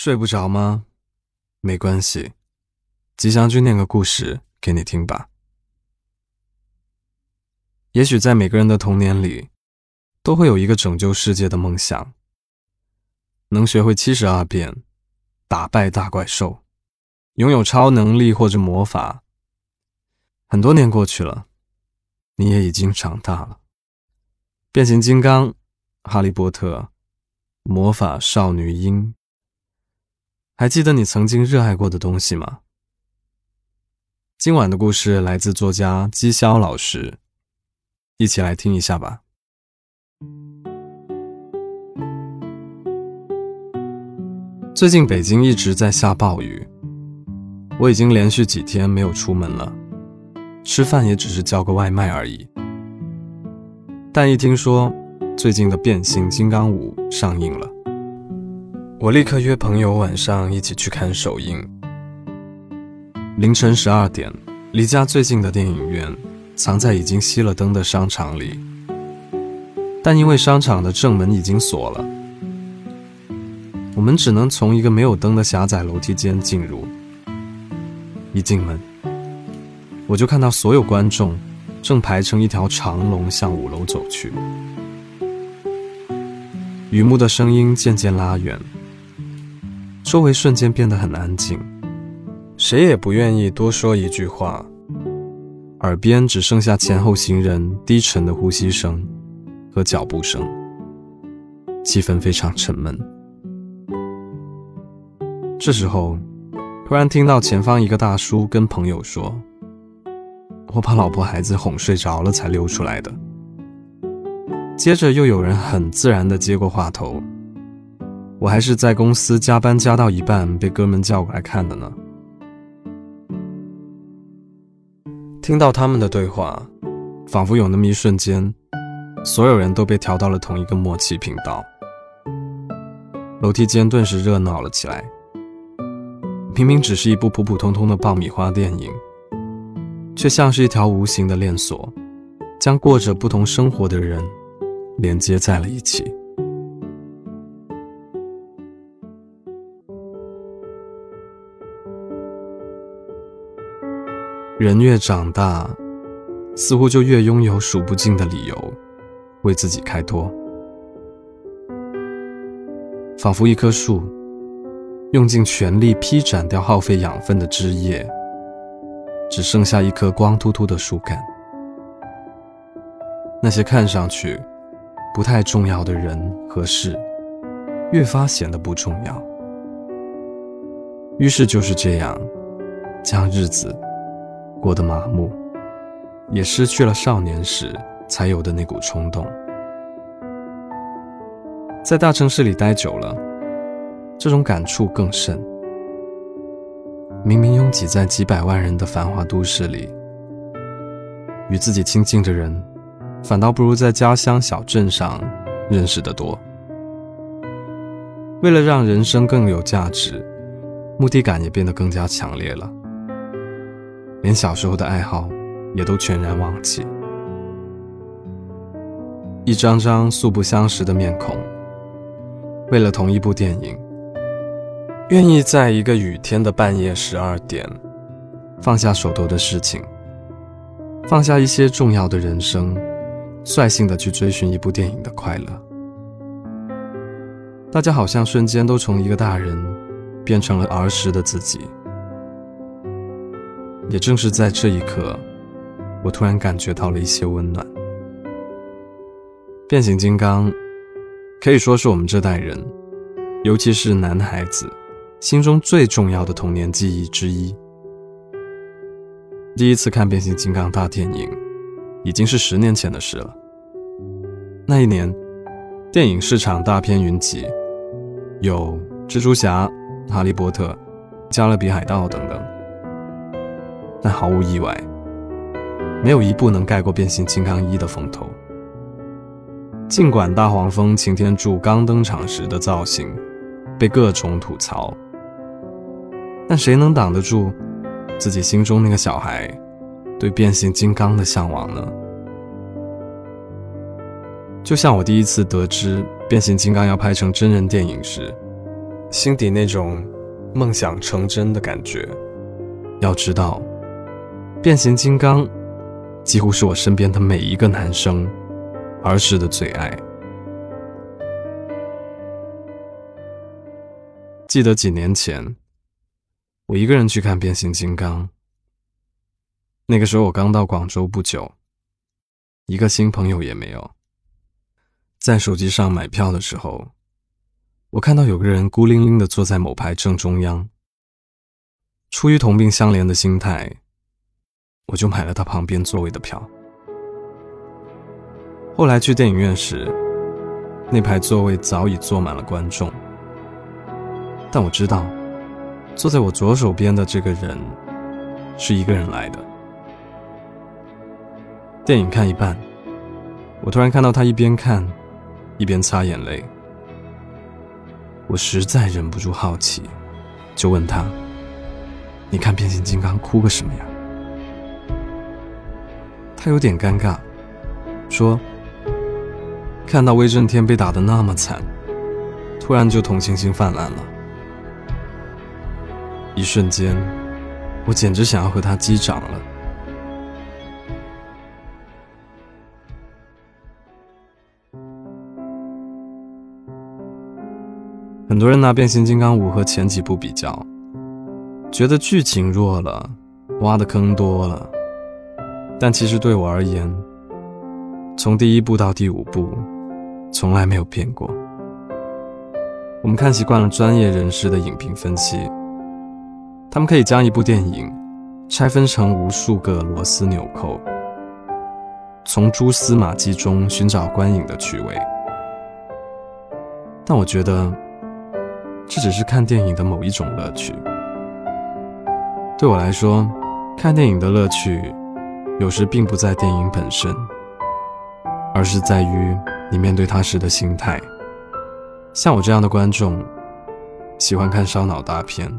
睡不着吗？没关系，吉祥君念个故事给你听吧。也许在每个人的童年里，都会有一个拯救世界的梦想，能学会七十二变，打败大怪兽，拥有超能力或者魔法。很多年过去了，你也已经长大了。变形金刚、哈利波特、魔法少女樱。还记得你曾经热爱过的东西吗？今晚的故事来自作家姬潇老师，一起来听一下吧。最近北京一直在下暴雨，我已经连续几天没有出门了，吃饭也只是叫个外卖而已。但一听说最近的《变形金刚五》上映了。我立刻约朋友晚上一起去看首映。凌晨十二点，离家最近的电影院藏在已经熄了灯的商场里，但因为商场的正门已经锁了，我们只能从一个没有灯的狭窄楼梯间进入。一进门，我就看到所有观众正排成一条长龙向五楼走去，雨幕的声音渐渐拉远。周围瞬间变得很安静，谁也不愿意多说一句话，耳边只剩下前后行人低沉的呼吸声和脚步声，气氛非常沉闷。这时候，突然听到前方一个大叔跟朋友说：“我把老婆孩子哄睡着了才溜出来的。”接着又有人很自然地接过话头。我还是在公司加班加到一半，被哥们叫过来看的呢。听到他们的对话，仿佛有那么一瞬间，所有人都被调到了同一个默契频道。楼梯间顿时热闹了起来。明明只是一部普普通通的爆米花电影，却像是一条无形的链锁，将过着不同生活的人连接在了一起。人越长大，似乎就越拥有数不尽的理由，为自己开脱。仿佛一棵树，用尽全力劈斩掉耗费养分的枝叶，只剩下一颗光秃秃的树干。那些看上去不太重要的人和事，越发显得不重要。于是就是这样，将日子。过得麻木，也失去了少年时才有的那股冲动。在大城市里待久了，这种感触更甚。明明拥挤在几百万人的繁华都市里，与自己亲近的人，反倒不如在家乡小镇上认识的多。为了让人生更有价值，目的感也变得更加强烈了。连小时候的爱好也都全然忘记，一张张素不相识的面孔，为了同一部电影，愿意在一个雨天的半夜十二点，放下手头的事情，放下一些重要的人生，率性的去追寻一部电影的快乐。大家好像瞬间都从一个大人，变成了儿时的自己。也正是在这一刻，我突然感觉到了一些温暖。变形金刚可以说是我们这代人，尤其是男孩子心中最重要的童年记忆之一。第一次看变形金刚大电影，已经是十年前的事了。那一年，电影市场大片云集，有蜘蛛侠、哈利波特、加勒比海盗等等。但毫无意外，没有一部能盖过《变形金刚一》的风头。尽管大黄蜂擎天柱刚登场时的造型被各种吐槽，但谁能挡得住自己心中那个小孩对变形金刚的向往呢？就像我第一次得知变形金刚要拍成真人电影时，心底那种梦想成真的感觉。要知道，变形金刚几乎是我身边的每一个男生儿时的最爱。记得几年前，我一个人去看变形金刚。那个时候我刚到广州不久，一个新朋友也没有。在手机上买票的时候，我看到有个人孤零零的坐在某排正中央。出于同病相怜的心态，我就买了他旁边座位的票。后来去电影院时，那排座位早已坐满了观众，但我知道，坐在我左手边的这个人是一个人来的。电影看一半，我突然看到他一边看，一边擦眼泪。我实在忍不住好奇，就问他：“你看变形金刚哭个什么呀？”他有点尴尬，说：“看到威震天被打得那么惨，突然就同情心泛滥了。”一瞬间，我简直想要和他击掌了。很多人拿《变形金刚五》和前几部比较，觉得剧情弱了，挖的坑多了。但其实对我而言，从第一部到第五部，从来没有变过。我们看习惯了专业人士的影评分析，他们可以将一部电影拆分成无数个螺丝纽扣，从蛛丝马迹中寻找观影的趣味。但我觉得。这只是看电影的某一种乐趣。对我来说，看电影的乐趣，有时并不在电影本身，而是在于你面对它时的心态。像我这样的观众，喜欢看烧脑大片，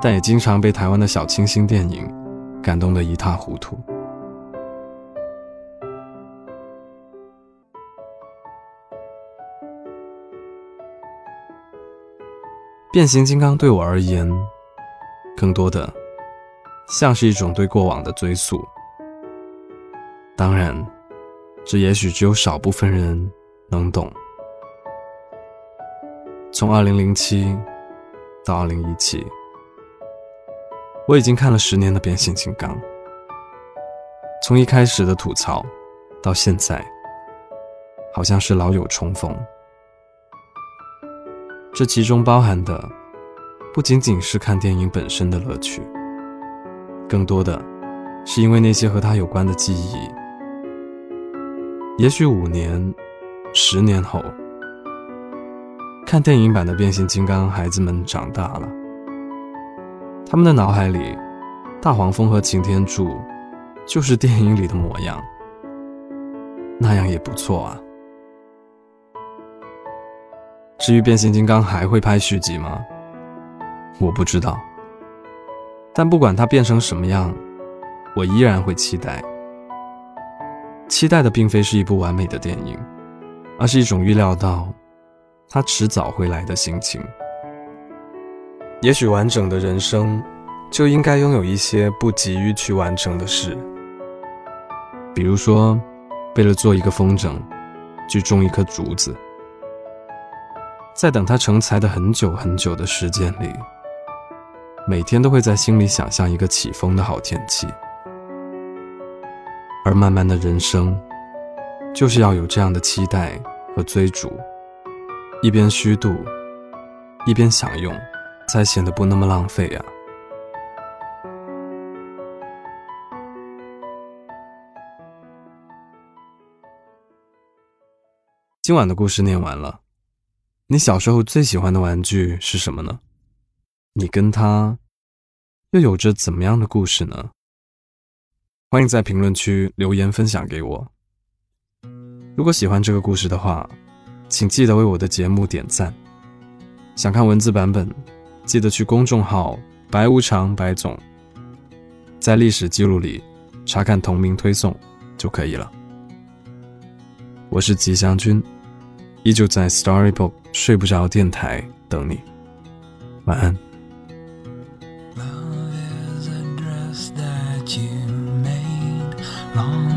但也经常被台湾的小清新电影感动得一塌糊涂。变形金刚对我而言，更多的像是一种对过往的追溯。当然，这也许只有少部分人能懂。从2007到2017，我已经看了十年的变形金刚。从一开始的吐槽，到现在，好像是老友重逢。这其中包含的，不仅仅是看电影本身的乐趣，更多的是因为那些和他有关的记忆。也许五年、十年后，看电影版的变形金刚，孩子们长大了，他们的脑海里，大黄蜂和擎天柱就是电影里的模样，那样也不错啊。至于变形金刚还会拍续集吗？我不知道。但不管它变成什么样，我依然会期待。期待的并非是一部完美的电影，而是一种预料到它迟早会来的心情。也许完整的人生就应该拥有一些不急于去完成的事，比如说，为了做一个风筝，去种一棵竹子。在等它成材的很久很久的时间里，每天都会在心里想象一个起风的好天气。而漫漫的人生，就是要有这样的期待和追逐，一边虚度，一边享用，才显得不那么浪费呀。今晚的故事念完了。你小时候最喜欢的玩具是什么呢？你跟他又有着怎么样的故事呢？欢迎在评论区留言分享给我。如果喜欢这个故事的话，请记得为我的节目点赞。想看文字版本，记得去公众号“白无常白总”在历史记录里查看同名推送就可以了。我是吉祥君。依旧在 Storybook 睡不着电台等你。晚安。say this to your face. I long